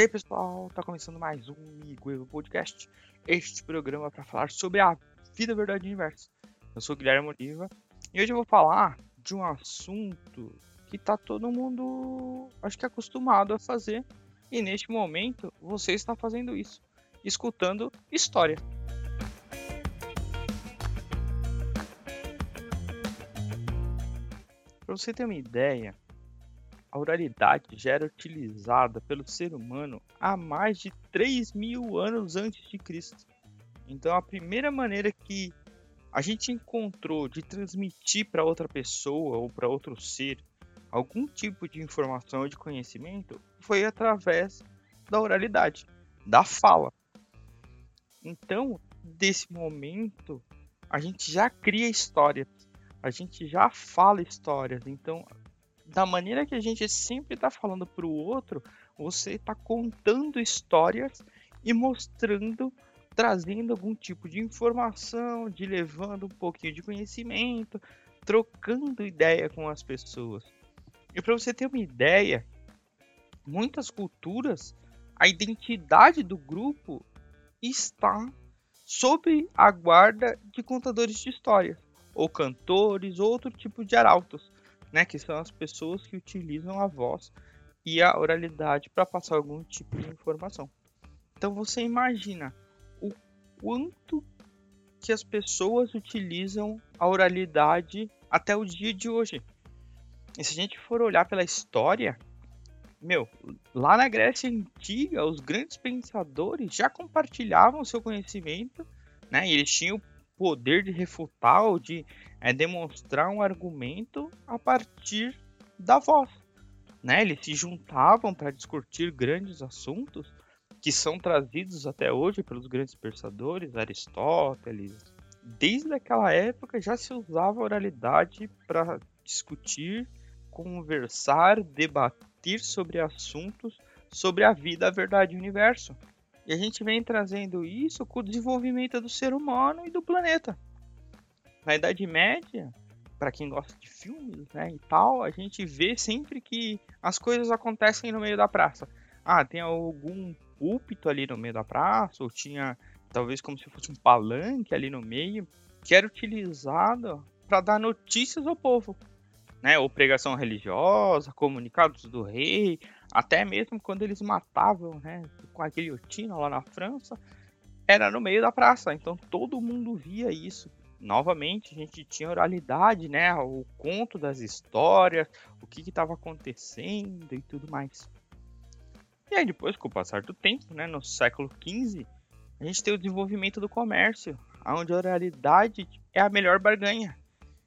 E aí pessoal, tá começando mais um Iguelo Podcast, este programa para falar sobre a vida, verdade e universo. Eu sou o Guilherme Oliva e hoje eu vou falar de um assunto que tá todo mundo, acho que acostumado a fazer e neste momento você está fazendo isso, escutando história. Para você ter uma ideia, a oralidade já era utilizada pelo ser humano há mais de 3 mil anos antes de Cristo. Então, a primeira maneira que a gente encontrou de transmitir para outra pessoa ou para outro ser algum tipo de informação ou de conhecimento foi através da oralidade, da fala. Então, desse momento, a gente já cria histórias, a gente já fala histórias. Então, da maneira que a gente sempre está falando para o outro, você está contando histórias e mostrando, trazendo algum tipo de informação, de levando um pouquinho de conhecimento, trocando ideia com as pessoas. E para você ter uma ideia, muitas culturas, a identidade do grupo está sob a guarda de contadores de histórias, ou cantores, ou outro tipo de arautos né, que são as pessoas que utilizam a voz e a oralidade para passar algum tipo de informação. Então você imagina o quanto que as pessoas utilizam a oralidade até o dia de hoje. E se a gente for olhar pela história, meu, lá na Grécia Antiga, os grandes pensadores já compartilhavam seu conhecimento, né? E eles tinham poder de refutar ou de é, demonstrar um argumento a partir da voz. Né? Eles se juntavam para discutir grandes assuntos que são trazidos até hoje pelos grandes pensadores, Aristóteles. Desde aquela época já se usava oralidade para discutir, conversar, debater sobre assuntos sobre a vida, a verdade e o universo. E a gente vem trazendo isso com o desenvolvimento do ser humano e do planeta. Na Idade Média, para quem gosta de filmes né, e tal, a gente vê sempre que as coisas acontecem no meio da praça. Ah, tem algum púlpito ali no meio da praça, ou tinha talvez como se fosse um palanque ali no meio, que era utilizado para dar notícias ao povo. Né, ou pregação religiosa, comunicados do rei, até mesmo quando eles matavam, né, com a guilhotina lá na França, era no meio da praça, então todo mundo via isso. Novamente, a gente tinha oralidade, né, o conto das histórias, o que estava acontecendo e tudo mais. E aí depois, com o passar do tempo, né, no século XV, a gente tem o desenvolvimento do comércio, onde a oralidade é a melhor barganha.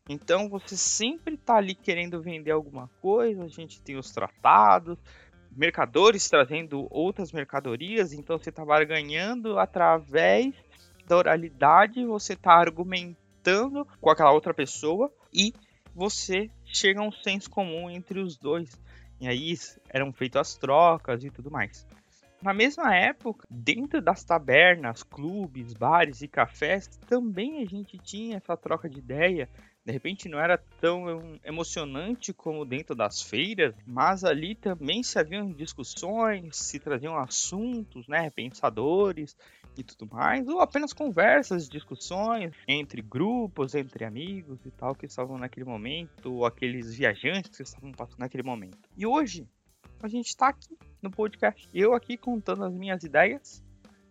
Então você sempre está ali querendo vender alguma coisa, a gente tem os tratados, mercadores trazendo outras mercadorias, então você está barganhando através da oralidade, você está argumentando com aquela outra pessoa e você chega a um senso comum entre os dois. E aí eram feitas as trocas e tudo mais. Na mesma época, dentro das tabernas, clubes, bares e cafés, também a gente tinha essa troca de ideia de repente não era tão emocionante como dentro das feiras, mas ali também se haviam discussões, se traziam assuntos, né, pensadores e tudo mais, ou apenas conversas, discussões entre grupos, entre amigos e tal que estavam naquele momento, ou aqueles viajantes que estavam passando naquele momento. E hoje a gente está aqui no podcast, eu aqui contando as minhas ideias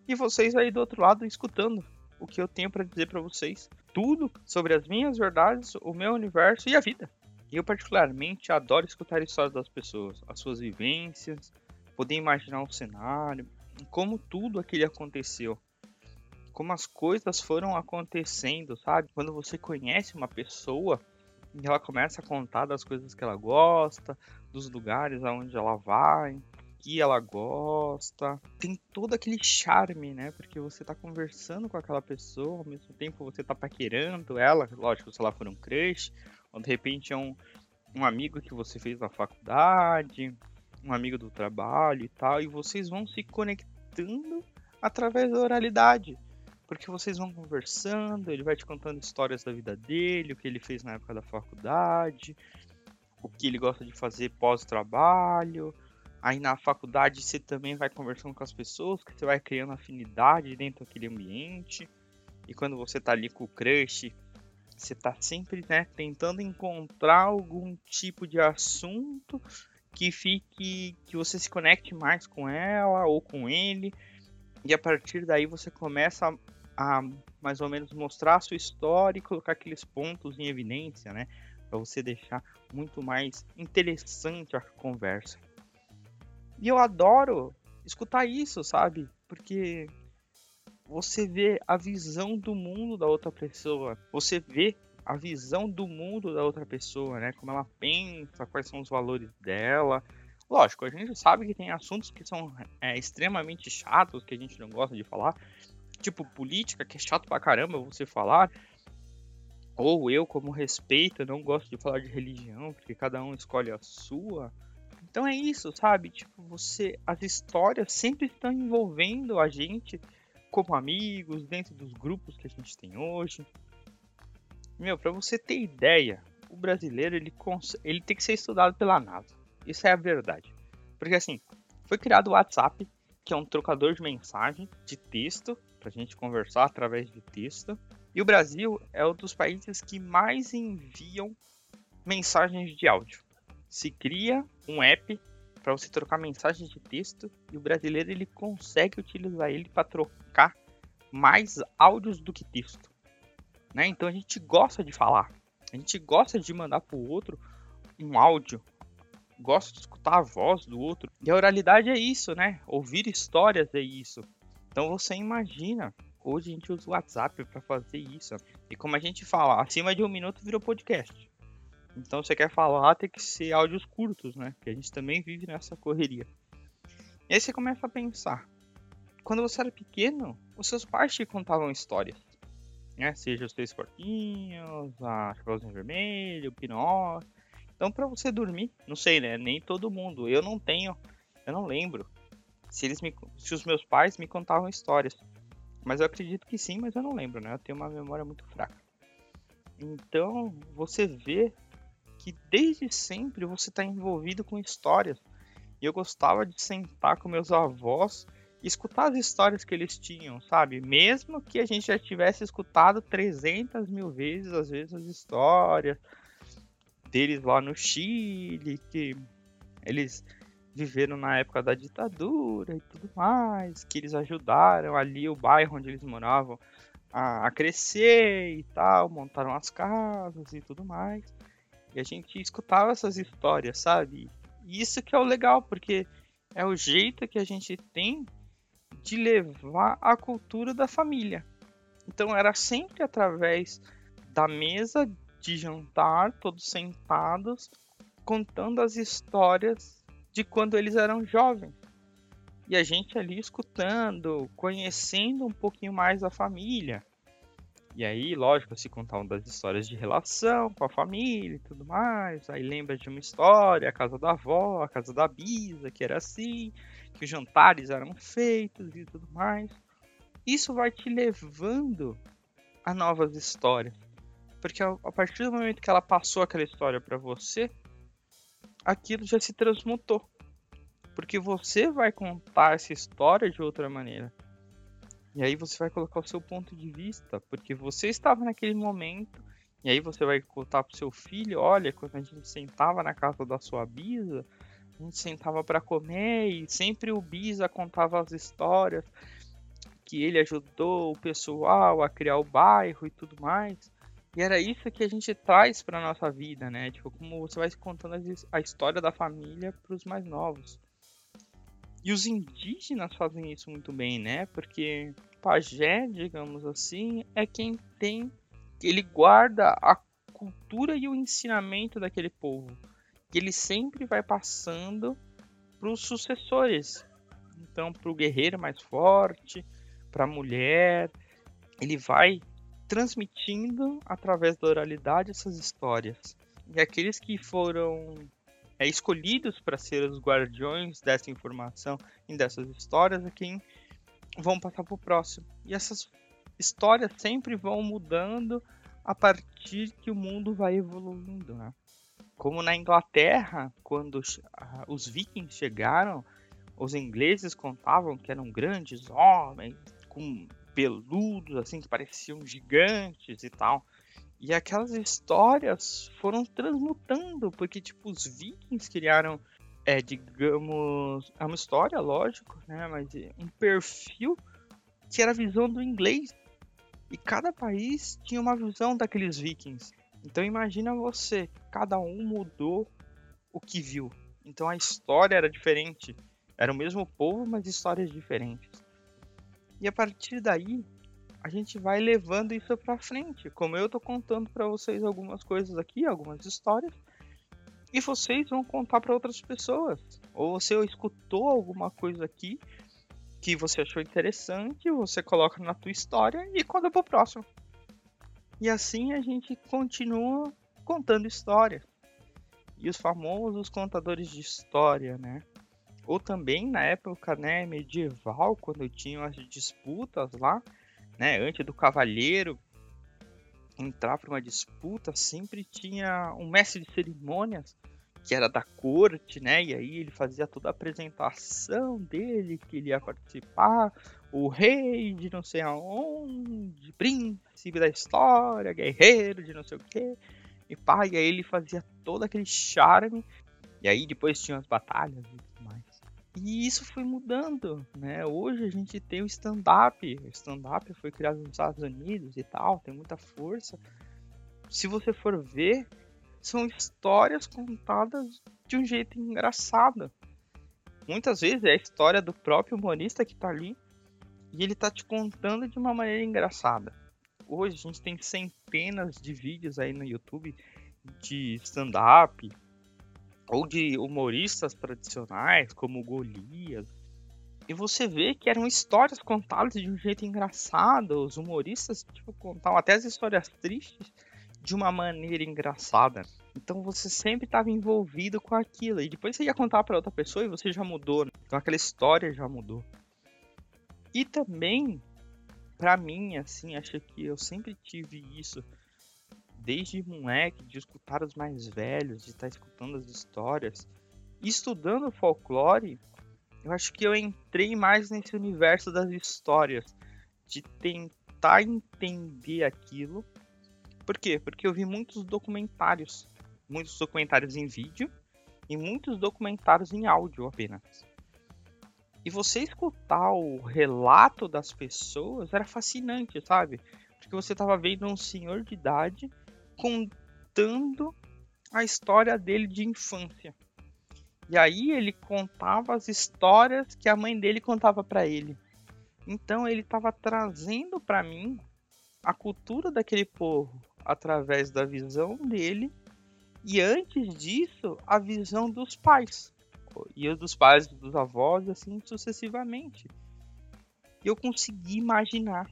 e vocês aí do outro lado escutando o que eu tenho para dizer para vocês, tudo sobre as minhas verdades, o meu universo e a vida. Eu particularmente adoro escutar histórias das pessoas, as suas vivências, poder imaginar um cenário, como tudo aquilo aconteceu, como as coisas foram acontecendo, sabe? Quando você conhece uma pessoa, ela começa a contar das coisas que ela gosta, dos lugares aonde ela vai, que ela gosta. Tem todo aquele charme, né? Porque você tá conversando com aquela pessoa, ao mesmo tempo você tá paquerando ela, lógico, se ela for um crush, ou de repente é um, um amigo que você fez na faculdade, um amigo do trabalho e tal, e vocês vão se conectando através da oralidade. Porque vocês vão conversando, ele vai te contando histórias da vida dele, o que ele fez na época da faculdade, o que ele gosta de fazer pós-trabalho, Aí na faculdade você também vai conversando com as pessoas, que você vai criando afinidade dentro daquele ambiente. E quando você tá ali com o crush, você tá sempre né, tentando encontrar algum tipo de assunto que fique. que você se conecte mais com ela ou com ele. E a partir daí você começa a, a mais ou menos mostrar a sua história e colocar aqueles pontos em evidência, né? Para você deixar muito mais interessante a conversa. E eu adoro escutar isso, sabe? Porque você vê a visão do mundo da outra pessoa. Você vê a visão do mundo da outra pessoa, né? Como ela pensa, quais são os valores dela. Lógico, a gente sabe que tem assuntos que são é, extremamente chatos, que a gente não gosta de falar. Tipo política, que é chato pra caramba você falar. Ou eu, como respeito, não gosto de falar de religião, porque cada um escolhe a sua. Então é isso, sabe? Tipo, você. As histórias sempre estão envolvendo a gente como amigos, dentro dos grupos que a gente tem hoje. Meu, pra você ter ideia, o brasileiro ele, cons... ele tem que ser estudado pela NASA. Isso é a verdade. Porque assim, foi criado o WhatsApp, que é um trocador de mensagem de texto, pra gente conversar através de texto. E o Brasil é um dos países que mais enviam mensagens de áudio se cria um app para você trocar mensagens de texto e o brasileiro ele consegue utilizar ele para trocar mais áudios do que texto, né? Então a gente gosta de falar, a gente gosta de mandar para o outro um áudio, gosta de escutar a voz do outro. E a oralidade é isso, né? Ouvir histórias é isso. Então você imagina, hoje a gente usa o WhatsApp para fazer isso. E como a gente fala, acima de um minuto virou podcast. Então você quer falar, tem que ser áudios curtos, né? Que a gente também vive nessa correria. E aí você começa a pensar. Quando você era pequeno, os seus pais te contavam histórias. Né? Seja os três porquinhos, a Chapeuzinho Vermelho, o Pinóquio. Então para você dormir, não sei, né? Nem todo mundo. Eu não tenho, eu não lembro se eles me, se os meus pais me contavam histórias. Mas eu acredito que sim, mas eu não lembro, né? Eu tenho uma memória muito fraca. Então, você vê que desde sempre você está envolvido com histórias. E eu gostava de sentar com meus avós e escutar as histórias que eles tinham, sabe? Mesmo que a gente já tivesse escutado 300 mil vezes as mesmas histórias deles lá no Chile, que eles viveram na época da ditadura e tudo mais, que eles ajudaram ali o bairro onde eles moravam a crescer e tal, montaram as casas e tudo mais. E a gente escutava essas histórias, sabe? E isso que é o legal, porque é o jeito que a gente tem de levar a cultura da família. Então era sempre através da mesa de jantar, todos sentados, contando as histórias de quando eles eram jovens. E a gente ali escutando, conhecendo um pouquinho mais a família. E aí, lógico, se contar das histórias de relação com a família e tudo mais. Aí lembra de uma história, a casa da avó, a casa da bisa, que era assim, que os jantares eram feitos e tudo mais. Isso vai te levando a novas histórias. Porque a partir do momento que ela passou aquela história para você, aquilo já se transmutou. Porque você vai contar essa história de outra maneira. E aí você vai colocar o seu ponto de vista, porque você estava naquele momento, e aí você vai contar pro seu filho, olha, quando a gente sentava na casa da sua bisa, a gente sentava para comer e sempre o bisa contava as histórias que ele ajudou o pessoal a criar o bairro e tudo mais. E era isso que a gente traz para nossa vida, né? Tipo, como você vai contando a história da família para os mais novos. E os indígenas fazem isso muito bem, né? Porque pajé, digamos assim, é quem tem. Ele guarda a cultura e o ensinamento daquele povo. Que ele sempre vai passando para os sucessores. Então, para o guerreiro mais forte, para a mulher, ele vai transmitindo através da oralidade essas histórias. E aqueles que foram é, escolhidos para ser os guardiões dessa informação e dessas histórias é quem vão passar para o próximo. E essas histórias sempre vão mudando a partir que o mundo vai evoluindo, né? Como na Inglaterra, quando os vikings chegaram, os ingleses contavam que eram grandes homens, com peludos, assim, que pareciam gigantes e tal. E aquelas histórias foram transmutando, porque, tipo, os vikings criaram, é, digamos, é uma história, lógico, né, mas um perfil que era a visão do inglês. E cada país tinha uma visão daqueles vikings. Então imagina você, cada um mudou o que viu. Então a história era diferente. Era o mesmo povo, mas histórias diferentes. E a partir daí, a gente vai levando isso para frente. Como eu tô contando para vocês algumas coisas aqui, algumas histórias, e vocês vão contar para outras pessoas. Ou você escutou alguma coisa aqui que você achou interessante, você coloca na tua história e conta pro próximo. E assim a gente continua contando histórias. E os famosos contadores de história, né? Ou também na época né, medieval, quando tinham as disputas lá, né? Antes do cavaleiro entrar para uma disputa, sempre tinha um mestre de cerimônias que era da corte, né? E aí ele fazia toda a apresentação dele, que ele ia participar, o rei de não sei aonde, príncipe da história, guerreiro de não sei o que. E pá, e aí ele fazia todo aquele charme. E aí depois tinha as batalhas e isso foi mudando, né? Hoje a gente tem o stand-up. O stand-up foi criado nos Estados Unidos e tal, tem muita força. Se você for ver, são histórias contadas de um jeito engraçado. Muitas vezes é a história do próprio humorista que tá ali e ele tá te contando de uma maneira engraçada. Hoje a gente tem centenas de vídeos aí no YouTube de stand-up, ou de humoristas tradicionais, como Golias. E você vê que eram histórias contadas de um jeito engraçado. Os humoristas tipo, contavam até as histórias tristes de uma maneira engraçada. Então você sempre estava envolvido com aquilo. E depois você ia contar para outra pessoa e você já mudou. Né? Então aquela história já mudou. E também, para mim, assim, acho que eu sempre tive isso desde moleque, de escutar os mais velhos, de estar tá escutando as histórias, estudando folclore, eu acho que eu entrei mais nesse universo das histórias, de tentar entender aquilo. Por quê? Porque eu vi muitos documentários, muitos documentários em vídeo e muitos documentários em áudio apenas. E você escutar o relato das pessoas era fascinante, sabe? Porque você estava vendo um senhor de idade contando a história dele de infância. E aí ele contava as histórias que a mãe dele contava para ele. Então ele estava trazendo para mim a cultura daquele povo através da visão dele e antes disso a visão dos pais e dos pais dos avós assim sucessivamente. E eu consegui imaginar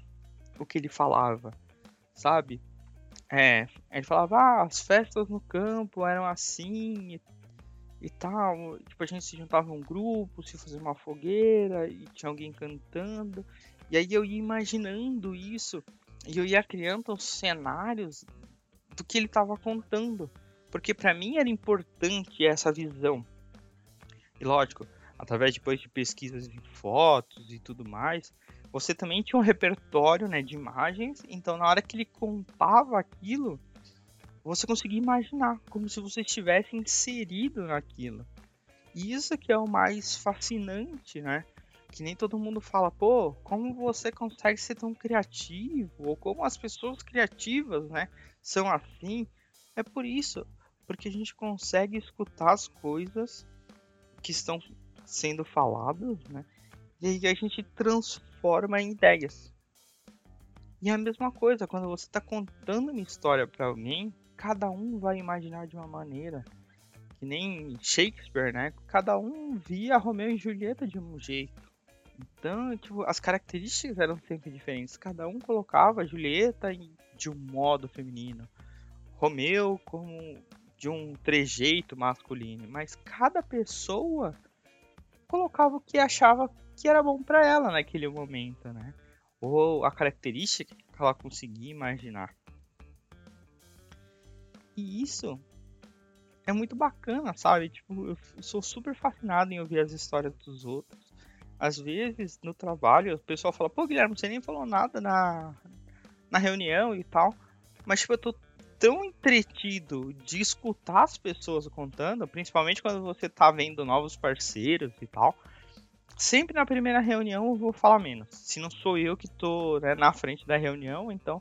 o que ele falava, sabe? É, ele falava, ah, as festas no campo eram assim e, e, tal. Tipo, a gente se juntava um grupo, se fazia uma fogueira e tinha alguém cantando. E aí eu ia imaginando isso e eu ia criando os cenários do que ele estava contando. Porque para mim era importante essa visão. E lógico, através depois de pesquisas de fotos e tudo mais, você também tinha um repertório né, de imagens, então na hora que ele contava aquilo, você conseguia imaginar, como se você estivesse inserido naquilo. E isso que é o mais fascinante, né? Que nem todo mundo fala, pô, como você consegue ser tão criativo? Ou como as pessoas criativas, né, são assim? É por isso, porque a gente consegue escutar as coisas que estão sendo faladas, né? E aí a gente transforma em ideias. E é a mesma coisa, quando você está contando uma história para alguém, cada um vai imaginar de uma maneira. Que nem Shakespeare, né? Cada um via Romeu e Julieta de um jeito. Então, tipo, as características eram sempre diferentes. Cada um colocava Julieta de um modo feminino, Romeu como de um trejeito masculino. Mas cada pessoa colocava o que achava que era bom para ela naquele momento, né? Ou a característica que ela conseguia imaginar. E isso é muito bacana, sabe? Tipo, eu sou super fascinado em ouvir as histórias dos outros. Às vezes, no trabalho, o pessoal fala, pô, Guilherme, você nem falou nada na, na reunião e tal. Mas, tipo, eu tô tão entretido de escutar as pessoas contando, principalmente quando você tá vendo novos parceiros e tal. Sempre na primeira reunião eu vou falar menos. Se não sou eu que tô né, na frente da reunião, então,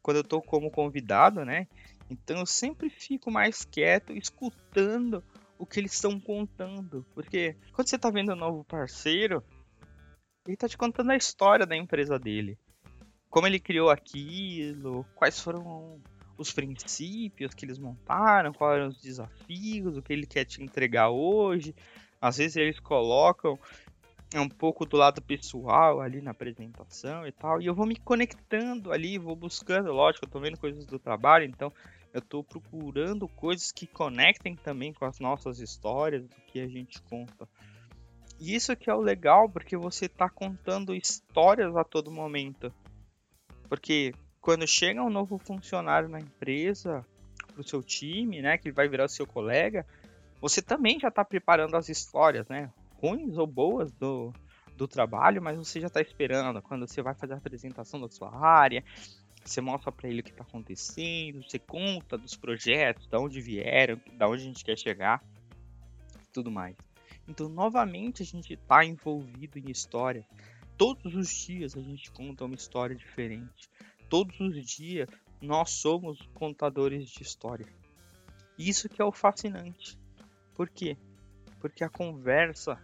quando eu tô como convidado, né? Então eu sempre fico mais quieto, escutando o que eles estão contando. Porque quando você tá vendo um novo parceiro, ele tá te contando a história da empresa dele. Como ele criou aquilo, quais foram os princípios que eles montaram, quais eram os desafios, o que ele quer te entregar hoje. Às vezes eles colocam um pouco do lado pessoal ali na apresentação e tal, e eu vou me conectando ali, vou buscando, lógico, eu tô vendo coisas do trabalho, então eu tô procurando coisas que conectem também com as nossas histórias, do que a gente conta. E isso que é o legal, porque você tá contando histórias a todo momento. Porque quando chega um novo funcionário na empresa, pro seu time, né, que vai virar o seu colega, você também já está preparando as histórias, né, ruins ou boas do, do trabalho, mas você já está esperando quando você vai fazer a apresentação da sua área, você mostra para ele o que está acontecendo, você conta dos projetos, de onde vieram, da onde a gente quer chegar, tudo mais. Então, novamente, a gente está envolvido em história. Todos os dias a gente conta uma história diferente todos os dias nós somos contadores de história. Isso que é o fascinante. Por quê? Porque a conversa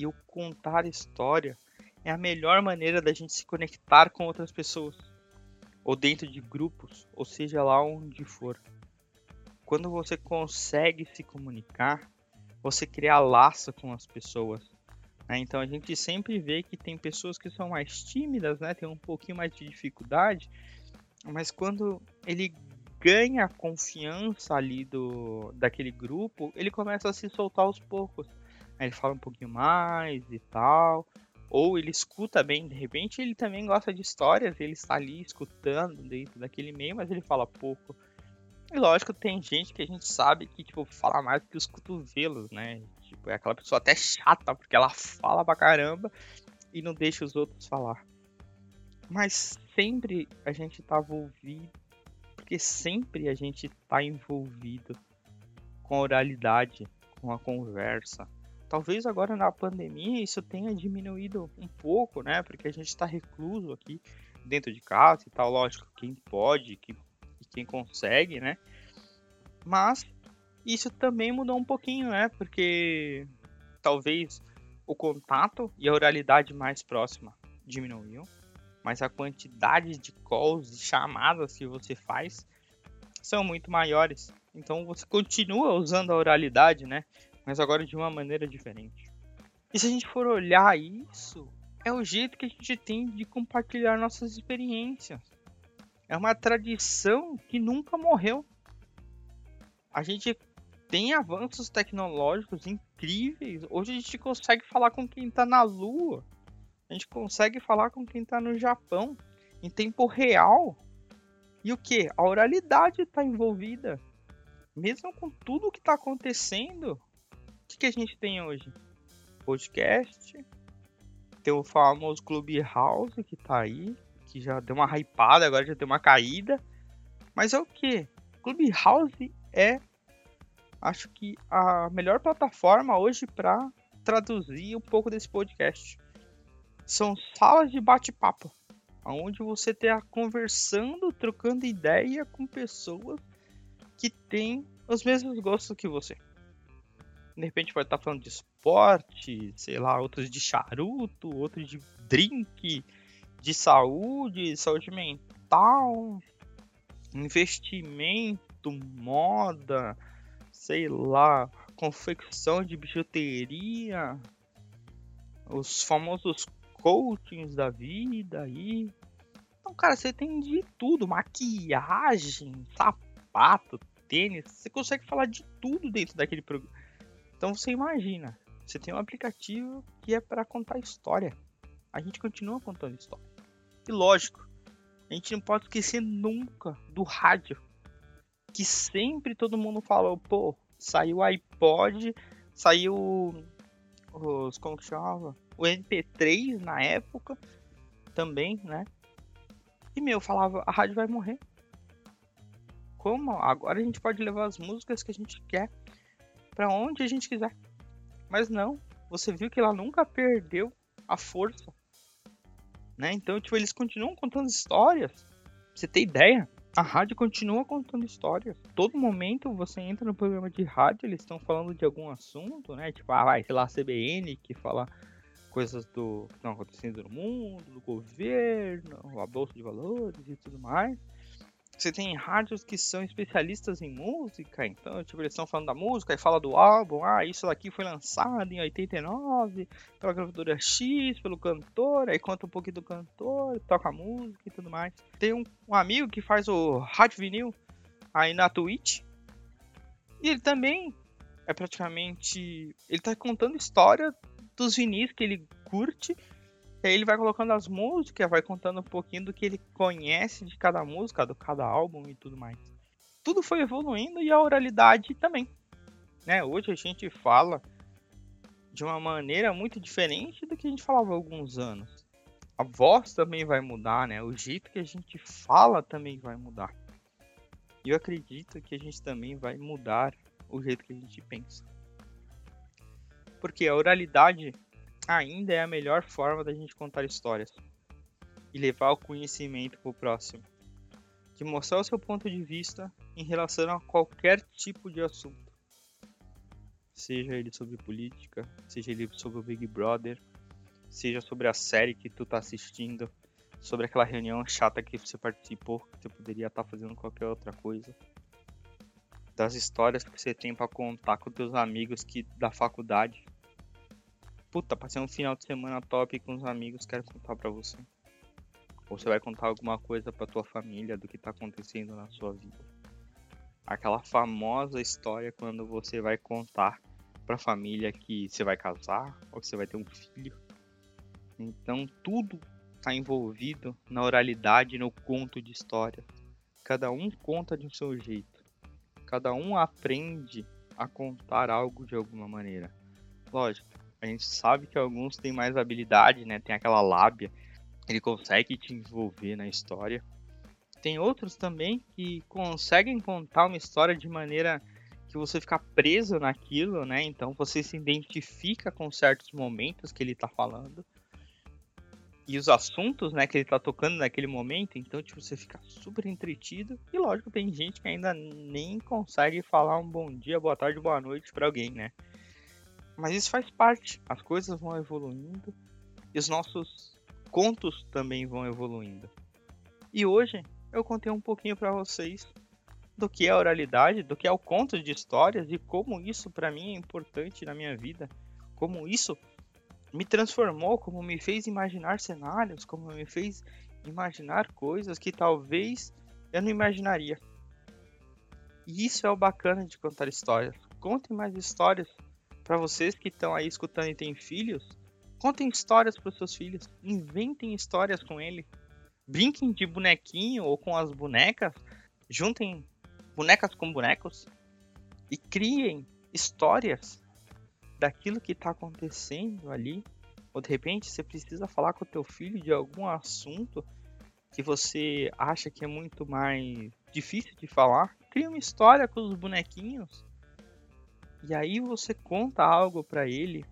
e o contar história é a melhor maneira da gente se conectar com outras pessoas, ou dentro de grupos, ou seja lá onde for. Quando você consegue se comunicar, você cria laço com as pessoas. Né? Então a gente sempre vê que tem pessoas que são mais tímidas, né? Tem um pouquinho mais de dificuldade, mas quando ele ganha a confiança ali do daquele grupo, ele começa a se soltar aos poucos. Ele fala um pouquinho mais e tal, ou ele escuta bem, de repente ele também gosta de histórias, ele está ali escutando dentro daquele meio, mas ele fala pouco. E lógico, tem gente que a gente sabe que, tipo, fala mais que os cotovelos, né? Tipo, é aquela pessoa até chata, porque ela fala pra caramba e não deixa os outros falar. Mas sempre a gente tá envolvido, porque sempre a gente tá envolvido com a oralidade, com a conversa. Talvez agora na pandemia isso tenha diminuído um pouco, né? Porque a gente está recluso aqui dentro de casa e tal. Lógico, quem pode, quem quem consegue, né? Mas isso também mudou um pouquinho, né? Porque talvez o contato e a oralidade mais próxima diminuiu, mas a quantidade de calls, de chamadas que você faz são muito maiores. Então você continua usando a oralidade, né? Mas agora de uma maneira diferente. E se a gente for olhar isso, é o jeito que a gente tem de compartilhar nossas experiências é uma tradição que nunca morreu. A gente tem avanços tecnológicos incríveis. Hoje a gente consegue falar com quem está na Lua. A gente consegue falar com quem está no Japão em tempo real. E o que? A oralidade está envolvida. Mesmo com tudo que está acontecendo, o que, que a gente tem hoje? Podcast, tem o famoso Clubhouse que está aí, que já deu uma hypada, agora já deu uma caída. Mas é o que? Clubhouse é, acho que a melhor plataforma hoje para traduzir um pouco desse podcast. São salas de bate-papo, onde você está conversando, trocando ideia com pessoas que têm os mesmos gostos que você. De repente vai estar tá falando de esporte, sei lá, outros de charuto, outros de drink, de saúde, saúde mental, investimento, moda, sei lá, confecção de bijuteria, os famosos coachings da vida aí. Então, cara, você tem de tudo, maquiagem, sapato, tênis, você consegue falar de tudo dentro daquele programa. Então você imagina, você tem um aplicativo que é para contar história. A gente continua contando história. E lógico, a gente não pode esquecer nunca do rádio. Que sempre todo mundo fala, pô, saiu o iPod, saiu os. como que chamava? O MP3 na época também, né? E meu, falava, a rádio vai morrer. Como? Agora a gente pode levar as músicas que a gente quer para onde a gente quiser. Mas não, você viu que ela nunca perdeu a força. Né? Então, tipo, eles continuam contando histórias. Você ter ideia, a rádio continua contando histórias. Todo momento você entra no programa de rádio, eles estão falando de algum assunto, né? Tipo, ah, vai, sei lá, a CBN que fala coisas do que estão acontecendo no mundo, do governo, a bolsa de valores e tudo mais. Você tem rádios que são especialistas em música, então, tipo, eles estão falando da música e fala do álbum, ah, isso daqui foi lançado em 89 pela gravadora X, pelo cantor, aí conta um pouquinho do cantor, toca a música e tudo mais. Tem um, um amigo que faz o Rádio Vinil aí na Twitch, e ele também é praticamente. Ele tá contando história dos vinis que ele curte aí ele vai colocando as músicas, vai contando um pouquinho do que ele conhece de cada música, do cada álbum e tudo mais. Tudo foi evoluindo e a oralidade também. Né? Hoje a gente fala de uma maneira muito diferente do que a gente falava há alguns anos. A voz também vai mudar, né? O jeito que a gente fala também vai mudar. E eu acredito que a gente também vai mudar o jeito que a gente pensa. Porque a oralidade ainda é a melhor forma da gente contar histórias. E levar o conhecimento para o próximo, de mostrar o seu ponto de vista em relação a qualquer tipo de assunto, seja ele sobre política, seja ele sobre o Big Brother, seja sobre a série que tu tá assistindo, sobre aquela reunião chata que você participou, que você poderia estar tá fazendo qualquer outra coisa. Das histórias que você tem para contar com teus amigos que da faculdade, puta, passei um final de semana top com os amigos, quero contar para você. Ou você vai contar alguma coisa para tua família do que tá acontecendo na sua vida. Aquela famosa história quando você vai contar pra família que você vai casar ou que você vai ter um filho. Então tudo tá envolvido na oralidade, no conto de história. Cada um conta de um seu jeito. Cada um aprende a contar algo de alguma maneira. Lógico, a gente sabe que alguns têm mais habilidade, né? Tem aquela lábia, ele consegue te envolver na história. Tem outros também que conseguem contar uma história de maneira que você fica preso naquilo, né? Então você se identifica com certos momentos que ele tá falando. E os assuntos, né, que ele tá tocando naquele momento, então tipo, você fica super entretido. E lógico, tem gente que ainda nem consegue falar um bom dia, boa tarde, boa noite para alguém, né? Mas isso faz parte. As coisas vão evoluindo e os nossos contos também vão evoluindo. E hoje eu contei um pouquinho para vocês do que é a oralidade, do que é o conto de histórias e como isso para mim é importante na minha vida, como isso me transformou, como me fez imaginar cenários, como me fez imaginar coisas que talvez eu não imaginaria. E isso é o bacana de contar histórias. Contem mais histórias para vocês que estão aí escutando e têm filhos, contem histórias para os seus filhos, inventem histórias com ele, brinquem de bonequinho ou com as bonecas, juntem bonecas com bonecos. E criem histórias daquilo que está acontecendo ali. Ou de repente você precisa falar com o teu filho de algum assunto que você acha que é muito mais difícil de falar. Cria uma história com os bonequinhos e aí você conta algo para ele,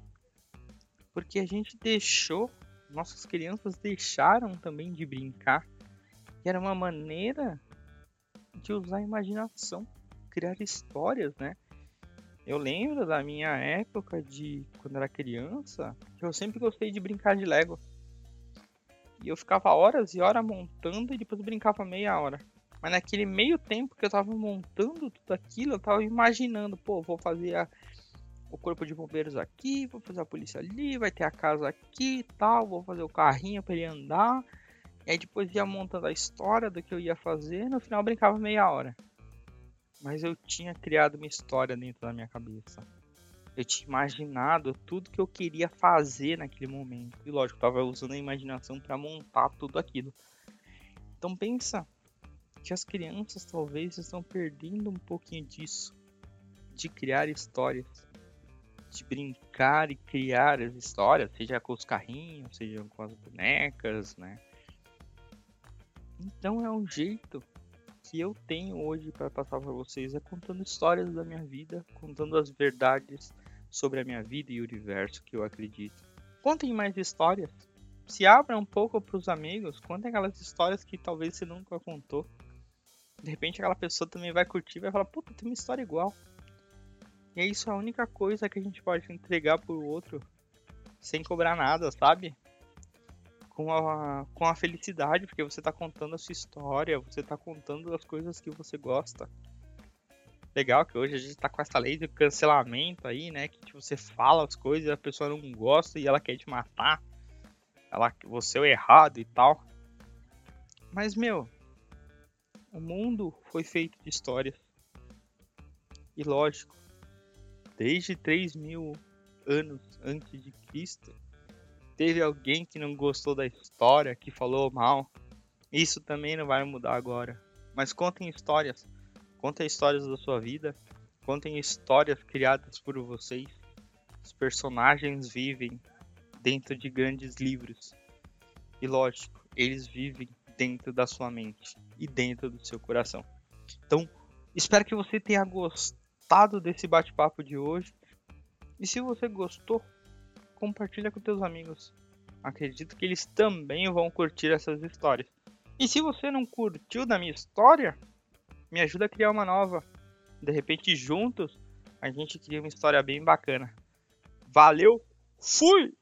porque a gente deixou, nossas crianças deixaram também de brincar, que era uma maneira de usar a imaginação, criar histórias, né? Eu lembro da minha época de quando era criança, que eu sempre gostei de brincar de Lego. E eu ficava horas e horas montando e depois brincava meia hora. Mas naquele meio tempo que eu tava montando tudo aquilo, eu tava imaginando, pô, vou fazer a, o corpo de bombeiros aqui, vou fazer a polícia ali, vai ter a casa aqui e tal, vou fazer o carrinho para ele andar. E aí depois ia montando a história do que eu ia fazer, no final brincava meia hora. Mas eu tinha criado uma história dentro da minha cabeça. Eu tinha imaginado tudo que eu queria fazer naquele momento. E lógico, eu tava usando a imaginação para montar tudo aquilo. Então pensa que as crianças talvez estão perdendo um pouquinho disso, de criar histórias, de brincar e criar as histórias, seja com os carrinhos, seja com as bonecas, né? Então é um jeito que eu tenho hoje para passar para vocês é contando histórias da minha vida, contando as verdades sobre a minha vida e o universo que eu acredito. Contem mais histórias. Se abra um pouco para os amigos, contem aquelas histórias que talvez você nunca contou. De repente aquela pessoa também vai curtir e vai falar, puta, tem uma história igual. E é isso a única coisa que a gente pode entregar pro outro sem cobrar nada, sabe? Com a, com a felicidade, porque você tá contando a sua história, você tá contando as coisas que você gosta. Legal que hoje a gente tá com essa lei de cancelamento aí, né? Que tipo, você fala as coisas a pessoa não gosta e ela quer te matar. Ela, você é o errado e tal. Mas, meu, o mundo foi feito de histórias. E lógico, desde 3 mil anos antes de Cristo, teve alguém que não gostou da história, que falou mal. Isso também não vai mudar agora. Mas contem histórias. Contem histórias da sua vida. Contem histórias criadas por vocês. Os personagens vivem dentro de grandes livros. E lógico, eles vivem dentro da sua mente e dentro do seu coração. Então, espero que você tenha gostado desse bate-papo de hoje. E se você gostou, compartilha com teus amigos. Acredito que eles também vão curtir essas histórias. E se você não curtiu da minha história, me ajuda a criar uma nova. De repente, juntos, a gente cria uma história bem bacana. Valeu, fui!